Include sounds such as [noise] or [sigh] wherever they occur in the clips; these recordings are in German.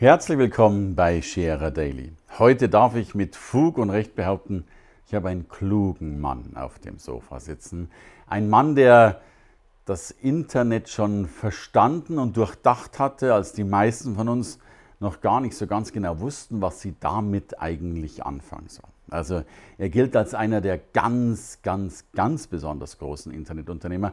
Herzlich willkommen bei Scherer Daily. Heute darf ich mit Fug und Recht behaupten, ich habe einen klugen Mann auf dem Sofa sitzen. Ein Mann, der das Internet schon verstanden und durchdacht hatte, als die meisten von uns noch gar nicht so ganz genau wussten, was sie damit eigentlich anfangen sollen. Also er gilt als einer der ganz, ganz, ganz besonders großen Internetunternehmer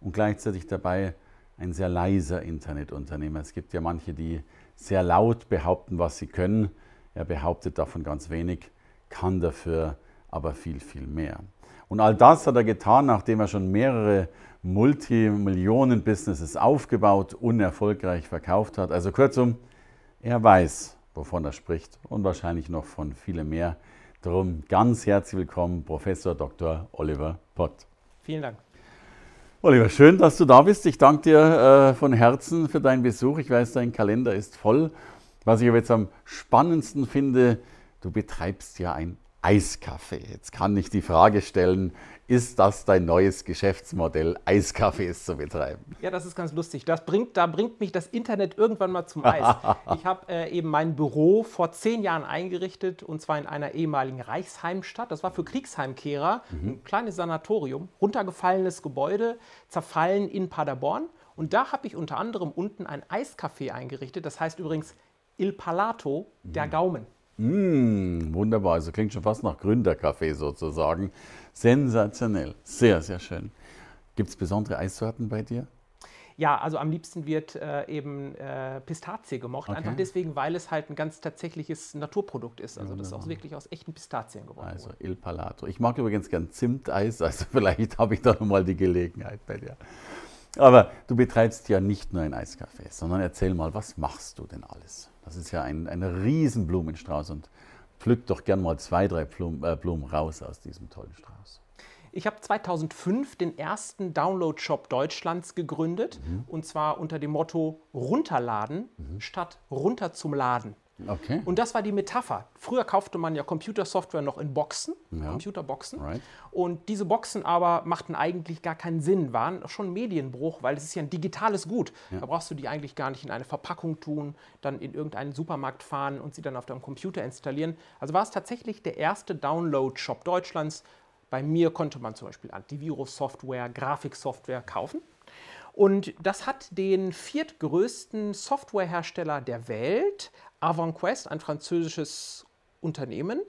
und gleichzeitig dabei ein sehr leiser Internetunternehmer. Es gibt ja manche, die sehr laut behaupten, was sie können. Er behauptet davon ganz wenig, kann dafür aber viel, viel mehr. Und all das hat er getan, nachdem er schon mehrere Multimillionen-Businesses aufgebaut, unerfolgreich verkauft hat. Also kurzum, er weiß, wovon er spricht und wahrscheinlich noch von vielem mehr. Darum ganz herzlich willkommen, Professor Dr. Oliver Pott. Vielen Dank. Oliver, schön, dass du da bist. Ich danke dir äh, von Herzen für deinen Besuch. Ich weiß, dein Kalender ist voll. Was ich aber jetzt am spannendsten finde, du betreibst ja ein Eiskaffee. Jetzt kann ich die Frage stellen, ist das dein neues Geschäftsmodell, Eiskaffees zu betreiben? Ja, das ist ganz lustig. Das bringt, da bringt mich das Internet irgendwann mal zum Eis. [laughs] ich habe äh, eben mein Büro vor zehn Jahren eingerichtet und zwar in einer ehemaligen Reichsheimstadt. Das war für Kriegsheimkehrer mhm. ein kleines Sanatorium, runtergefallenes Gebäude, zerfallen in Paderborn. Und da habe ich unter anderem unten ein Eiskaffee eingerichtet. Das heißt übrigens Il Palato, der mhm. Gaumen. Mmh, wunderbar, also klingt schon fast nach Gründerkaffee sozusagen. Sensationell, sehr, sehr schön. Gibt es besondere Eissorten bei dir? Ja, also am liebsten wird äh, eben äh, Pistazie gemocht, okay. einfach deswegen, weil es halt ein ganz tatsächliches Naturprodukt ist. Also das ist auch wirklich aus echten Pistazien geworden. Also Il Palato. Ich mag übrigens gern Zimteis, [laughs] also vielleicht habe ich da nochmal die Gelegenheit bei dir. Aber du betreibst ja nicht nur ein Eiscafé, sondern erzähl mal, was machst du denn alles? Das ist ja ein, ein riesen Blumenstrauß und pflück doch gern mal zwei, drei Blumen, äh, Blumen raus aus diesem tollen Strauß. Ich habe 2005 den ersten Download-Shop Deutschlands gegründet mhm. und zwar unter dem Motto runterladen mhm. statt runter zum Laden. Okay. Und das war die Metapher. Früher kaufte man ja Computersoftware noch in Boxen, ja. Computerboxen. Right. Und diese Boxen aber machten eigentlich gar keinen Sinn, waren schon Medienbruch, weil es ist ja ein digitales Gut. Ja. Da brauchst du die eigentlich gar nicht in eine Verpackung tun, dann in irgendeinen Supermarkt fahren und sie dann auf deinem Computer installieren. Also war es tatsächlich der erste Download-Shop Deutschlands. Bei mir konnte man zum Beispiel Antivirus-Software, Grafiksoftware kaufen. Und das hat den viertgrößten Softwarehersteller der Welt, Avantquest, ein französisches Unternehmen,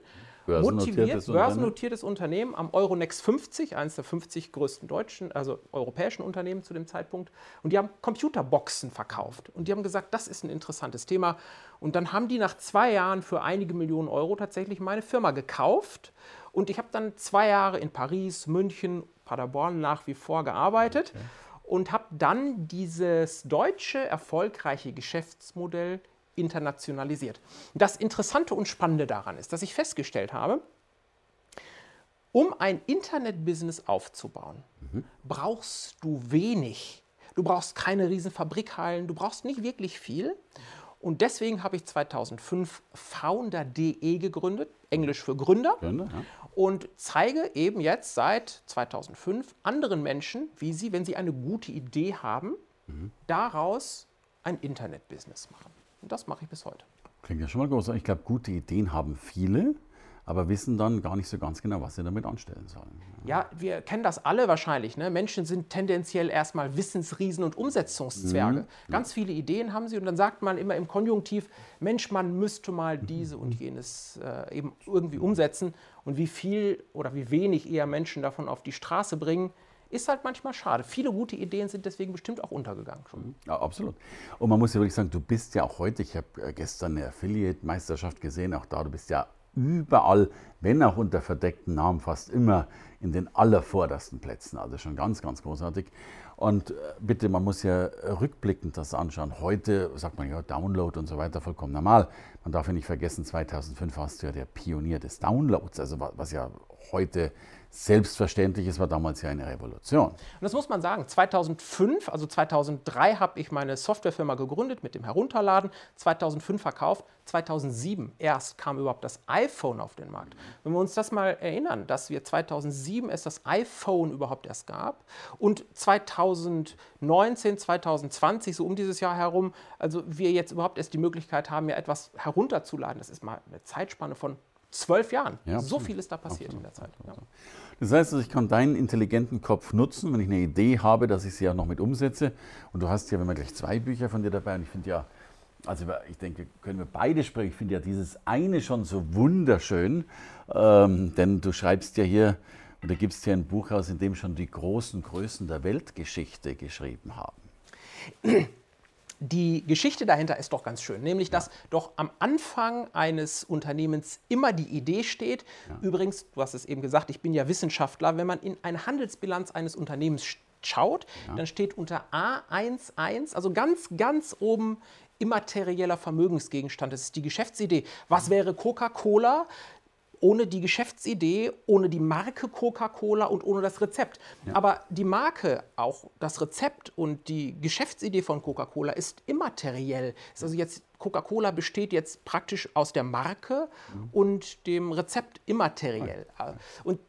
motiviert, börsennotiertes Unternehmen am Euronext 50, eines der 50 größten deutschen, also europäischen Unternehmen zu dem Zeitpunkt. Und die haben Computerboxen verkauft. Und die haben gesagt, das ist ein interessantes Thema. Und dann haben die nach zwei Jahren für einige Millionen Euro tatsächlich meine Firma gekauft. Und ich habe dann zwei Jahre in Paris, München, Paderborn nach wie vor gearbeitet. Okay. Und habe dann dieses deutsche erfolgreiche Geschäftsmodell internationalisiert. Das Interessante und Spannende daran ist, dass ich festgestellt habe, um ein Internet-Business aufzubauen, mhm. brauchst du wenig. Du brauchst keine riesen Fabrikhallen, du brauchst nicht wirklich viel. Und deswegen habe ich 2005 Founder.de gegründet, Englisch für Gründer, Gründer ja. und zeige eben jetzt seit 2005 anderen Menschen, wie sie, wenn sie eine gute Idee haben, mhm. daraus ein Internet-Business machen. Und das mache ich bis heute. Klingt ja schon mal groß. Ich glaube, gute Ideen haben viele, aber wissen dann gar nicht so ganz genau, was sie damit anstellen sollen. Ja, wir kennen das alle wahrscheinlich. Ne? Menschen sind tendenziell erstmal Wissensriesen und Umsetzungszwerge. Mhm. Ganz viele Ideen haben sie und dann sagt man immer im Konjunktiv, Mensch, man müsste mal diese und jenes äh, eben irgendwie umsetzen. Und wie viel oder wie wenig eher Menschen davon auf die Straße bringen, ist halt manchmal schade. Viele gute Ideen sind deswegen bestimmt auch untergegangen schon. Ja, absolut. Und man muss ja wirklich sagen, du bist ja auch heute, ich habe äh, gestern eine Affiliate-Meisterschaft gesehen, auch da, du bist ja überall, wenn auch unter verdeckten Namen, fast immer in den allervordersten Plätzen. Also schon ganz, ganz großartig. Und äh, bitte, man muss ja rückblickend das anschauen. Heute sagt man ja Download und so weiter vollkommen normal. Man darf ja nicht vergessen, 2005 warst du ja der Pionier des Downloads, also was ja heute selbstverständlich ist, war damals ja eine Revolution. Und das muss man sagen. 2005, also 2003 habe ich meine Softwarefirma gegründet mit dem Herunterladen, 2005 verkauft, 2007 erst kam überhaupt das iPhone auf den Markt. Wenn wir uns das mal erinnern, dass wir 2007 es das iPhone überhaupt erst gab und 2019, 2020, so um dieses Jahr herum, also wir jetzt überhaupt erst die Möglichkeit haben, ja etwas herunterzuladen. Das ist mal eine Zeitspanne von zwölf Jahren. Ja, so viel ist da passiert absolut. in der Zeit. Ja. Das heißt, ich kann deinen intelligenten Kopf nutzen, wenn ich eine Idee habe, dass ich sie auch noch mit umsetze. Und du hast ja, wenn wir gleich zwei Bücher von dir dabei, und ich finde ja, also ich denke, können wir beide sprechen. Ich finde ja dieses eine schon so wunderschön, ähm, denn du schreibst ja hier, oder gibst hier ein Buch aus, in dem schon die großen Größen der Weltgeschichte geschrieben haben. [clears throat] Die Geschichte dahinter ist doch ganz schön, nämlich dass ja. doch am Anfang eines Unternehmens immer die Idee steht. Ja. Übrigens, du hast es eben gesagt, ich bin ja Wissenschaftler, wenn man in eine Handelsbilanz eines Unternehmens schaut, ja. dann steht unter A11, also ganz, ganz oben immaterieller Vermögensgegenstand. Das ist die Geschäftsidee. Was wäre Coca-Cola? Ohne die Geschäftsidee, ohne die Marke Coca-Cola und ohne das Rezept. Ja. Aber die Marke, auch das Rezept und die Geschäftsidee von Coca-Cola ist immateriell. Also jetzt Coca-Cola besteht jetzt praktisch aus der Marke mhm. und dem Rezept immateriell. Und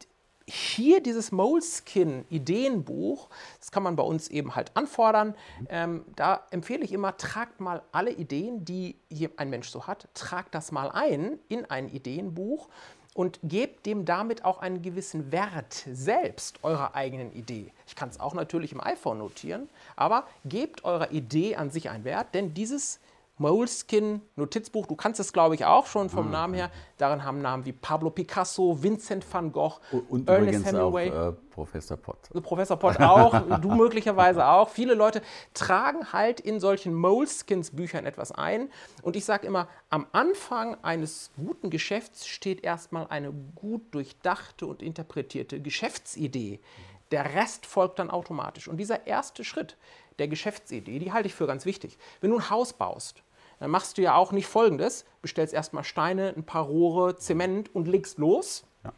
hier dieses Moleskin-Ideenbuch, das kann man bei uns eben halt anfordern. Mhm. Ähm, da empfehle ich immer, tragt mal alle Ideen, die ein Mensch so hat, tragt das mal ein in ein Ideenbuch und gebt dem damit auch einen gewissen Wert selbst eurer eigenen Idee. Ich kann es auch natürlich im iPhone notieren, aber gebt eurer Idee an sich einen Wert, denn dieses Moleskin Notizbuch, du kannst es glaube ich auch schon vom ah, Namen her. Darin haben Namen wie Pablo Picasso, Vincent van Gogh, und Ernest Hemingway. Auch, äh, Professor Pott. Professor Pott auch, [laughs] du möglicherweise auch. Viele Leute tragen halt in solchen Moleskins Büchern etwas ein. Und ich sage immer, am Anfang eines guten Geschäfts steht erstmal eine gut durchdachte und interpretierte Geschäftsidee. Der Rest folgt dann automatisch. Und dieser erste Schritt der Geschäftsidee, die halte ich für ganz wichtig. Wenn du ein Haus baust, dann machst du ja auch nicht folgendes: bestellst erstmal Steine, ein paar Rohre, Zement und legst los, ja.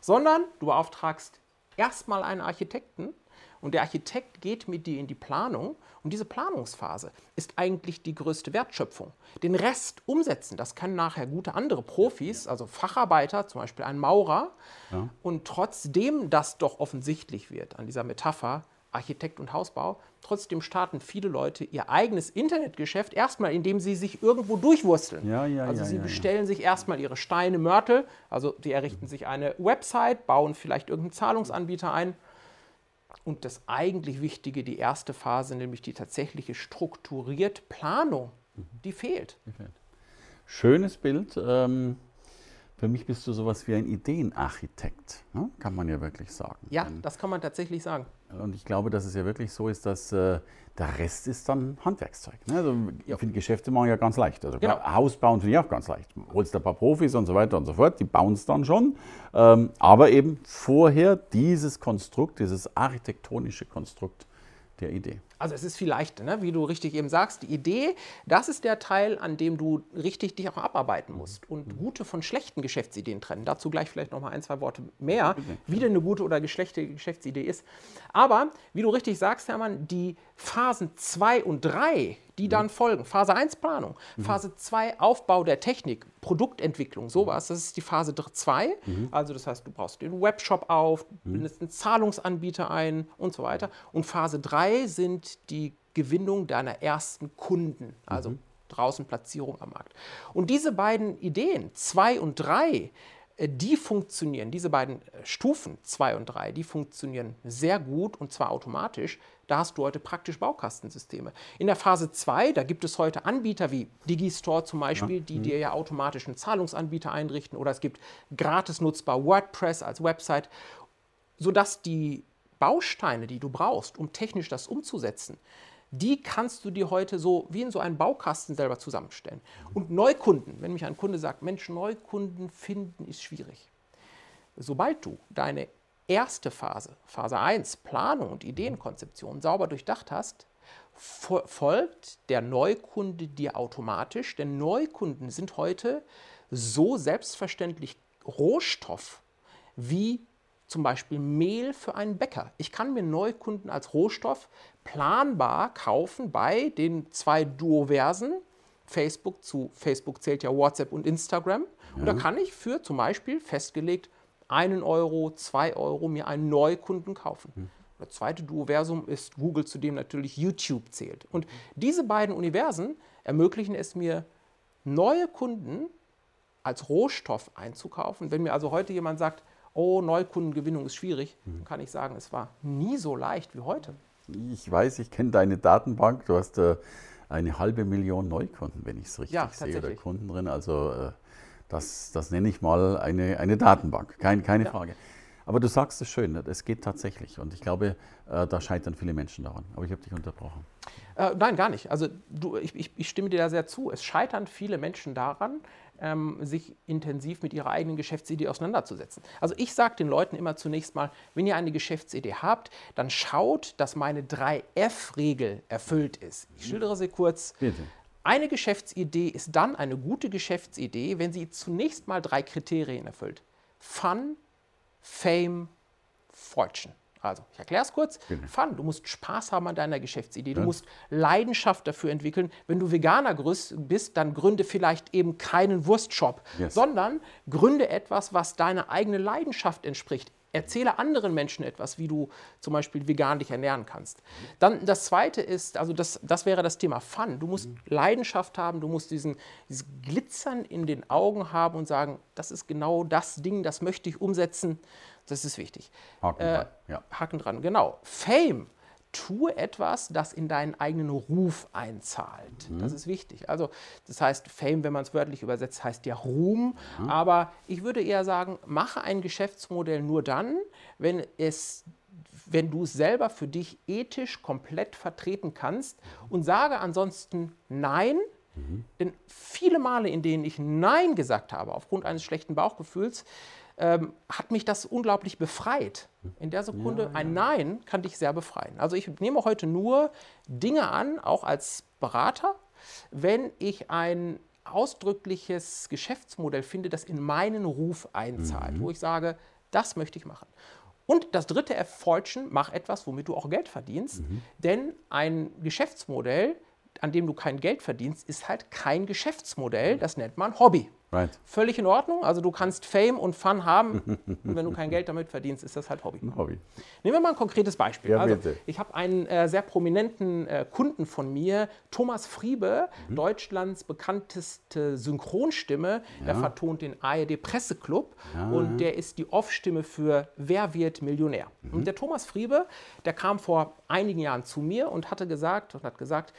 sondern du beauftragst erstmal einen Architekten und der Architekt geht mit dir in die Planung und diese Planungsphase ist eigentlich die größte Wertschöpfung. Den Rest umsetzen, das können nachher gute andere Profis, also Facharbeiter, zum Beispiel ein Maurer. Ja. Und trotzdem das doch offensichtlich wird an dieser Metapher, Architekt und Hausbau. Trotzdem starten viele Leute ihr eigenes Internetgeschäft erstmal, indem sie sich irgendwo durchwursteln. Ja, ja, also ja, sie bestellen sich erstmal ihre Steine, Mörtel, also sie errichten sich eine Website, bauen vielleicht irgendeinen Zahlungsanbieter ein. Und das eigentlich Wichtige, die erste Phase, nämlich die tatsächliche strukturierte Planung, die fehlt. Schönes Bild. Ähm für mich bist du sowas wie ein Ideenarchitekt, ne? kann man ja wirklich sagen. Ja, das kann man tatsächlich sagen. Und ich glaube, dass es ja wirklich so ist, dass äh, der Rest ist dann Handwerkszeug. Ne? Also, ich finde Geschäfte machen ja ganz leicht. Also genau. Haus bauen finde ich auch ganz leicht. Holst ein paar Profis und so weiter und so fort, die bauen es dann schon. Ähm, aber eben vorher dieses Konstrukt, dieses architektonische Konstrukt der Idee. Also es ist viel leichter, ne? wie du richtig eben sagst. Die Idee, das ist der Teil, an dem du richtig dich auch abarbeiten musst und gute von schlechten Geschäftsideen trennen. Dazu gleich vielleicht noch mal ein, zwei Worte mehr, wie denn eine gute oder schlechte Geschäftsidee ist. Aber wie du richtig sagst, Hermann, die Phasen 2 und 3, die dann mhm. folgen, Phase 1 Planung, mhm. Phase 2 Aufbau der Technik, Produktentwicklung, sowas, das ist die Phase 2. Mhm. Also das heißt, du brauchst den Webshop auf, mhm. bindest einen Zahlungsanbieter ein und so weiter. Und Phase 3 sind die Gewinnung deiner ersten Kunden, also mhm. draußen Platzierung am Markt. Und diese beiden Ideen, 2 und 3, äh, die funktionieren, diese beiden äh, Stufen 2 und 3, die funktionieren sehr gut und zwar automatisch. Da hast du heute praktisch Baukastensysteme. In der Phase 2, da gibt es heute Anbieter wie Digistore zum Beispiel, die mhm. dir ja automatisch einen Zahlungsanbieter einrichten oder es gibt gratis nutzbar WordPress als Website, sodass die Bausteine, die du brauchst, um technisch das umzusetzen, die kannst du dir heute so wie in so einen Baukasten selber zusammenstellen. Und Neukunden, wenn mich ein Kunde sagt, Mensch, Neukunden finden ist schwierig. Sobald du deine erste Phase, Phase 1, Planung und Ideenkonzeption sauber durchdacht hast, folgt der Neukunde dir automatisch, denn Neukunden sind heute so selbstverständlich Rohstoff wie zum Beispiel Mehl für einen Bäcker. Ich kann mir Neukunden als Rohstoff planbar kaufen bei den zwei Duoversen. Facebook zu Facebook zählt ja WhatsApp und Instagram. Ja. Und da kann ich für zum Beispiel festgelegt einen Euro, zwei Euro mir einen Neukunden kaufen. Hm. Das zweite Duoversum ist Google, zu dem natürlich YouTube zählt. Und diese beiden Universen ermöglichen es mir, neue Kunden als Rohstoff einzukaufen. Wenn mir also heute jemand sagt, oh, Neukundengewinnung ist schwierig, mhm. kann ich sagen, es war nie so leicht wie heute. Ich weiß, ich kenne deine Datenbank. Du hast äh, eine halbe Million Neukunden, wenn ich es richtig ja, sehe, oder Kunden drin. Also äh, das, das nenne ich mal eine, eine Datenbank, Kein, keine ja. Frage. Aber du sagst es schön, es geht tatsächlich. Und ich glaube, äh, da scheitern viele Menschen daran. Aber ich habe dich unterbrochen. Äh, nein, gar nicht. Also du, ich, ich, ich, stimme dir da sehr zu. Es scheitern viele Menschen daran, ähm, sich intensiv mit ihrer eigenen Geschäftsidee auseinanderzusetzen. Also ich sage den Leuten immer zunächst mal, wenn ihr eine Geschäftsidee habt, dann schaut, dass meine 3F-Regel erfüllt ist. Ich schildere sie kurz. Bitte. Eine Geschäftsidee ist dann eine gute Geschäftsidee, wenn sie zunächst mal drei Kriterien erfüllt. Fun, Fame, Fortune. Also, ich erkläre es kurz. Genau. Fun, du musst Spaß haben an deiner Geschäftsidee. Du ja. musst Leidenschaft dafür entwickeln. Wenn du Veganer bist, dann gründe vielleicht eben keinen Wurstshop, yes. sondern gründe etwas, was deiner eigenen Leidenschaft entspricht. Erzähle anderen Menschen etwas, wie du zum Beispiel vegan dich ernähren kannst. Dann das zweite ist, also das, das wäre das Thema Fun. Du musst mhm. Leidenschaft haben, du musst diesen, dieses Glitzern in den Augen haben und sagen, das ist genau das Ding, das möchte ich umsetzen. Das ist wichtig. Haken äh, dran. Ja. Haken dran, genau. Fame tue etwas, das in deinen eigenen Ruf einzahlt. Mhm. Das ist wichtig. Also das heißt, Fame, wenn man es wörtlich übersetzt, heißt ja Ruhm. Mhm. Aber ich würde eher sagen, mache ein Geschäftsmodell nur dann, wenn es wenn du es selber für dich ethisch komplett vertreten kannst und sage ansonsten Nein, mhm. denn viele Male, in denen ich Nein gesagt habe, aufgrund eines schlechten Bauchgefühls, ähm, hat mich das unglaublich befreit. In der Sekunde, ja, ja. ein Nein kann dich sehr befreien. Also ich nehme heute nur Dinge an, auch als Berater, wenn ich ein ausdrückliches Geschäftsmodell finde, das in meinen Ruf einzahlt, mhm. wo ich sage, das möchte ich machen. Und das dritte Erfolgen, mach etwas, womit du auch Geld verdienst, mhm. denn ein Geschäftsmodell, an dem du kein Geld verdienst, ist halt kein Geschäftsmodell, das nennt man Hobby. Right. Völlig in Ordnung. Also du kannst Fame und Fun haben und wenn du kein Geld damit verdienst, ist das halt Hobby. Ein Hobby. Nehmen wir mal ein konkretes Beispiel. Ja, also, ich habe einen äh, sehr prominenten äh, Kunden von mir, Thomas Friebe, mhm. Deutschlands bekannteste Synchronstimme. Ja. Er vertont den ARD Presseclub ja. und der ist die Off-Stimme für Wer wird Millionär. Mhm. Und der Thomas Friebe, der kam vor einigen Jahren zu mir und hatte gesagt und hat gesagt,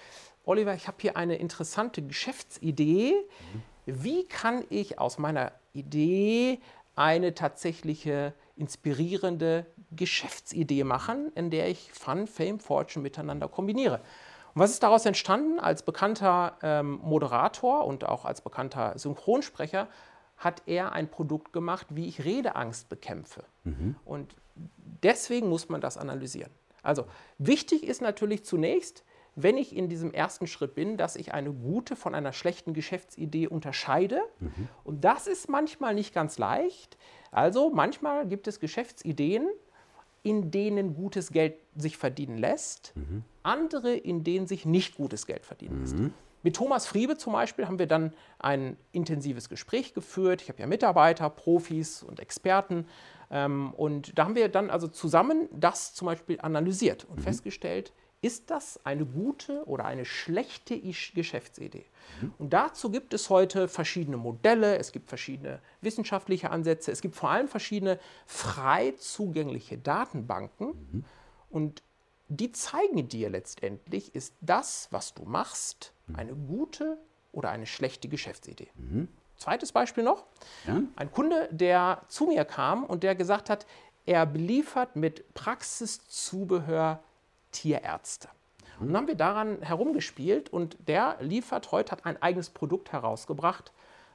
Oliver, ich habe hier eine interessante Geschäftsidee. Mhm wie kann ich aus meiner Idee eine tatsächliche inspirierende Geschäftsidee machen, in der ich Fun, Fame, Fortune miteinander kombiniere. Und was ist daraus entstanden? Als bekannter ähm, Moderator und auch als bekannter Synchronsprecher hat er ein Produkt gemacht, wie ich Redeangst bekämpfe. Mhm. Und deswegen muss man das analysieren. Also wichtig ist natürlich zunächst, wenn ich in diesem ersten Schritt bin, dass ich eine gute von einer schlechten Geschäftsidee unterscheide. Mhm. Und das ist manchmal nicht ganz leicht. Also manchmal gibt es Geschäftsideen, in denen gutes Geld sich verdienen lässt, mhm. andere, in denen sich nicht gutes Geld verdienen lässt. Mhm. Mit Thomas Friebe zum Beispiel haben wir dann ein intensives Gespräch geführt. Ich habe ja Mitarbeiter, Profis und Experten. Ähm, und da haben wir dann also zusammen das zum Beispiel analysiert und mhm. festgestellt, ist das eine gute oder eine schlechte Geschäftsidee? Mhm. Und dazu gibt es heute verschiedene Modelle, es gibt verschiedene wissenschaftliche Ansätze, es gibt vor allem verschiedene frei zugängliche Datenbanken. Mhm. Und die zeigen dir letztendlich, ist das, was du machst, eine gute oder eine schlechte Geschäftsidee. Mhm. Zweites Beispiel noch. Ja? Ein Kunde, der zu mir kam und der gesagt hat, er beliefert mit Praxiszubehör Tierärzte. Und dann haben wir daran herumgespielt und der liefert heute, hat ein eigenes Produkt herausgebracht.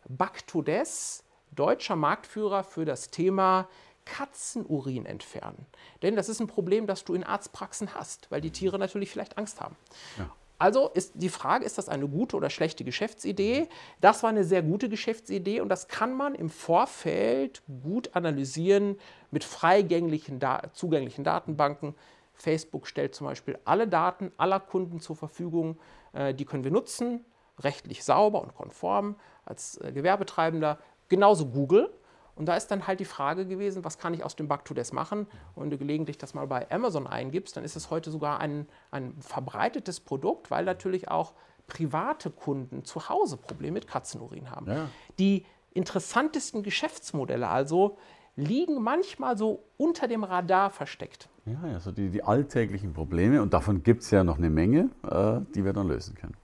Bactodes, deutscher Marktführer für das Thema Katzenurin entfernen. Denn das ist ein Problem, das du in Arztpraxen hast, weil die Tiere natürlich vielleicht Angst haben. Ja. Also ist die Frage, ist das eine gute oder schlechte Geschäftsidee? Das war eine sehr gute Geschäftsidee und das kann man im Vorfeld gut analysieren mit freigänglichen, zugänglichen Datenbanken. Facebook stellt zum Beispiel alle Daten aller Kunden zur Verfügung. Äh, die können wir nutzen, rechtlich sauber und konform als äh, Gewerbetreibender. Genauso Google. Und da ist dann halt die Frage gewesen, was kann ich aus dem Back-to-Des machen? Und wenn du gelegentlich das mal bei Amazon eingibst, dann ist es heute sogar ein, ein verbreitetes Produkt, weil natürlich auch private Kunden zu Hause Probleme mit Katzenurin haben. Ja. Die interessantesten Geschäftsmodelle also liegen manchmal so unter dem Radar versteckt. Ja, also die, die alltäglichen Probleme, und davon gibt es ja noch eine Menge, äh, die wir dann lösen können.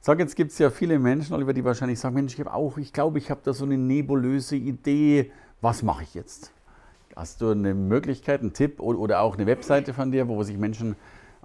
Sag, jetzt gibt es ja viele Menschen, Oliver, die wahrscheinlich sagen, Mensch, ich habe auch, ich glaube, ich habe da so eine nebulöse Idee. Was mache ich jetzt? Hast du eine Möglichkeit, einen Tipp oder auch eine Webseite von dir, wo sich Menschen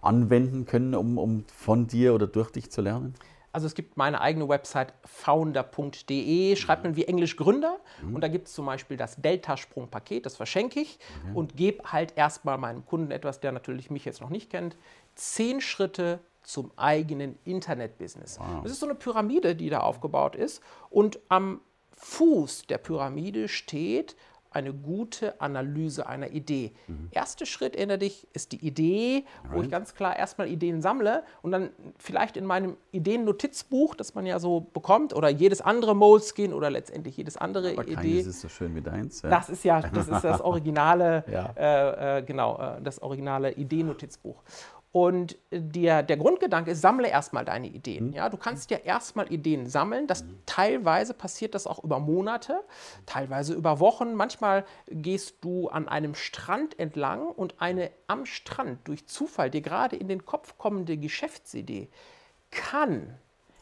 anwenden können, um, um von dir oder durch dich zu lernen? Also es gibt meine eigene Website founder.de, schreibt man wie Englisch Gründer mhm. und da gibt es zum Beispiel das Delta-Sprung-Paket, das verschenke ich okay. und gebe halt erstmal meinem Kunden etwas, der natürlich mich jetzt noch nicht kennt, zehn Schritte zum eigenen Internetbusiness. Wow. Das ist so eine Pyramide, die da aufgebaut ist. Und am Fuß der Pyramide steht eine gute Analyse einer Idee. Mhm. Erster Schritt, erinnere dich, ist die Idee, right. wo ich ganz klar erstmal Ideen sammle und dann vielleicht in meinem Ideennotizbuch, das man ja so bekommt, oder jedes andere Moleskin oder letztendlich jedes andere Aber Idee. Das ist so schön wie deins. Ja. Das ist ja das, ist das [laughs] originale, ja. äh, äh, genau, äh, das originale Ideennotizbuch. Und der, der Grundgedanke ist, sammle erstmal deine Ideen. Mhm. Ja, du kannst ja erstmal Ideen sammeln. Das, mhm. Teilweise passiert das auch über Monate, teilweise über Wochen. Manchmal gehst du an einem Strand entlang und eine am Strand durch Zufall dir gerade in den Kopf kommende Geschäftsidee kann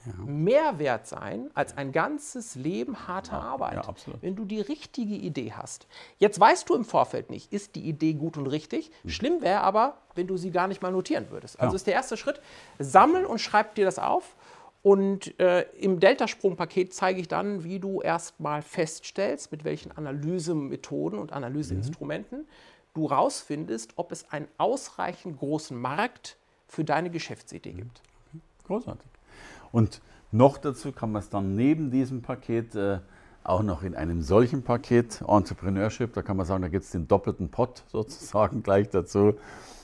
ja. mehr wert sein als ein ganzes Leben harter ja, Arbeit, ja, wenn du die richtige Idee hast. Jetzt weißt du im Vorfeld nicht, ist die Idee gut und richtig. Mhm. Schlimm wäre aber, wenn du sie gar nicht mal notieren würdest. Also ist der erste Schritt, sammel und schreib dir das auf. Und äh, im Deltasprung-Paket zeige ich dann, wie du erstmal feststellst, mit welchen Analysemethoden und Analyseinstrumenten mhm. du rausfindest, ob es einen ausreichend großen Markt für deine Geschäftsidee mhm. gibt. Großartig. Und noch dazu kann man es dann neben diesem Paket äh, auch noch in einem solchen Paket Entrepreneurship, da kann man sagen, da gibt es den doppelten Pot [laughs] sozusagen gleich dazu.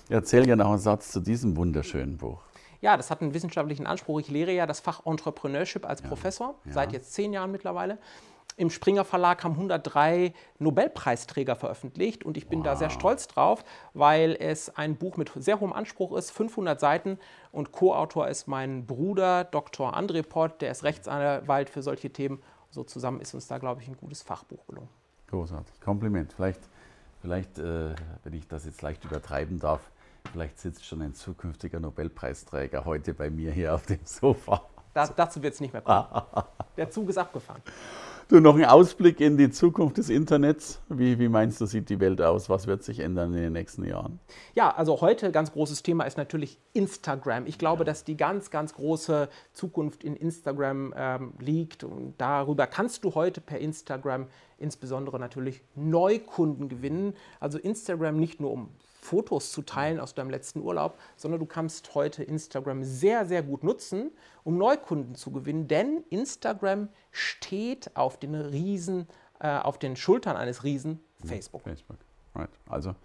Erzähl ja noch einen Satz zu diesem wunderschönen Buch. Ja, das hat einen wissenschaftlichen Anspruch. Ich lehre ja das Fach Entrepreneurship als ja. Professor, ja. seit jetzt zehn Jahren mittlerweile. Im Springer Verlag haben 103 Nobelpreisträger veröffentlicht und ich bin wow. da sehr stolz drauf, weil es ein Buch mit sehr hohem Anspruch ist, 500 Seiten und Co-Autor ist mein Bruder Dr. André Pott, der ist Rechtsanwalt für solche Themen. So zusammen ist uns da, glaube ich, ein gutes Fachbuch gelungen. Großartig, Kompliment. Vielleicht, vielleicht äh, wenn ich das jetzt leicht übertreiben darf, vielleicht sitzt schon ein zukünftiger Nobelpreisträger heute bei mir hier auf dem Sofa. Da, dazu wird es nicht mehr kommen. Der Zug ist abgefahren. Du, noch ein Ausblick in die Zukunft des Internets. Wie, wie meinst du, sieht die Welt aus? Was wird sich ändern in den nächsten Jahren? Ja, also heute ganz großes Thema ist natürlich Instagram. Ich glaube, ja. dass die ganz, ganz große Zukunft in Instagram ähm, liegt. Und darüber kannst du heute per Instagram insbesondere natürlich Neukunden gewinnen. Also Instagram nicht nur um Fotos zu teilen aus deinem letzten Urlaub, sondern du kannst heute Instagram sehr, sehr gut nutzen, um Neukunden zu gewinnen, denn Instagram steht auf den Riesen, äh, auf den Schultern eines Riesen. Facebook. Facebook, right. Also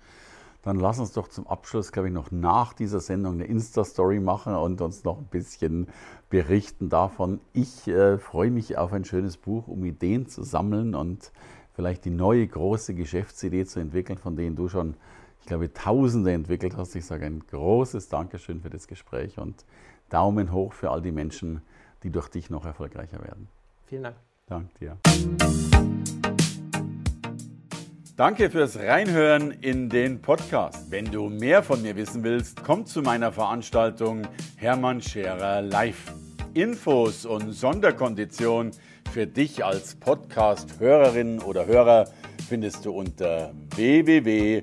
dann lass uns doch zum Abschluss, glaube ich, noch nach dieser Sendung eine Insta-Story machen und uns noch ein bisschen berichten davon. Ich äh, freue mich auf ein schönes Buch, um Ideen zu sammeln und vielleicht die neue große Geschäftsidee zu entwickeln, von denen du schon glaube, Tausende entwickelt hast. Ich sage ein großes Dankeschön für das Gespräch und Daumen hoch für all die Menschen, die durch dich noch erfolgreicher werden. Vielen Dank. Danke dir. Danke fürs Reinhören in den Podcast. Wenn du mehr von mir wissen willst, komm zu meiner Veranstaltung Hermann Scherer Live. Infos und Sonderkonditionen für dich als Podcast-Hörerin oder Hörer findest du unter www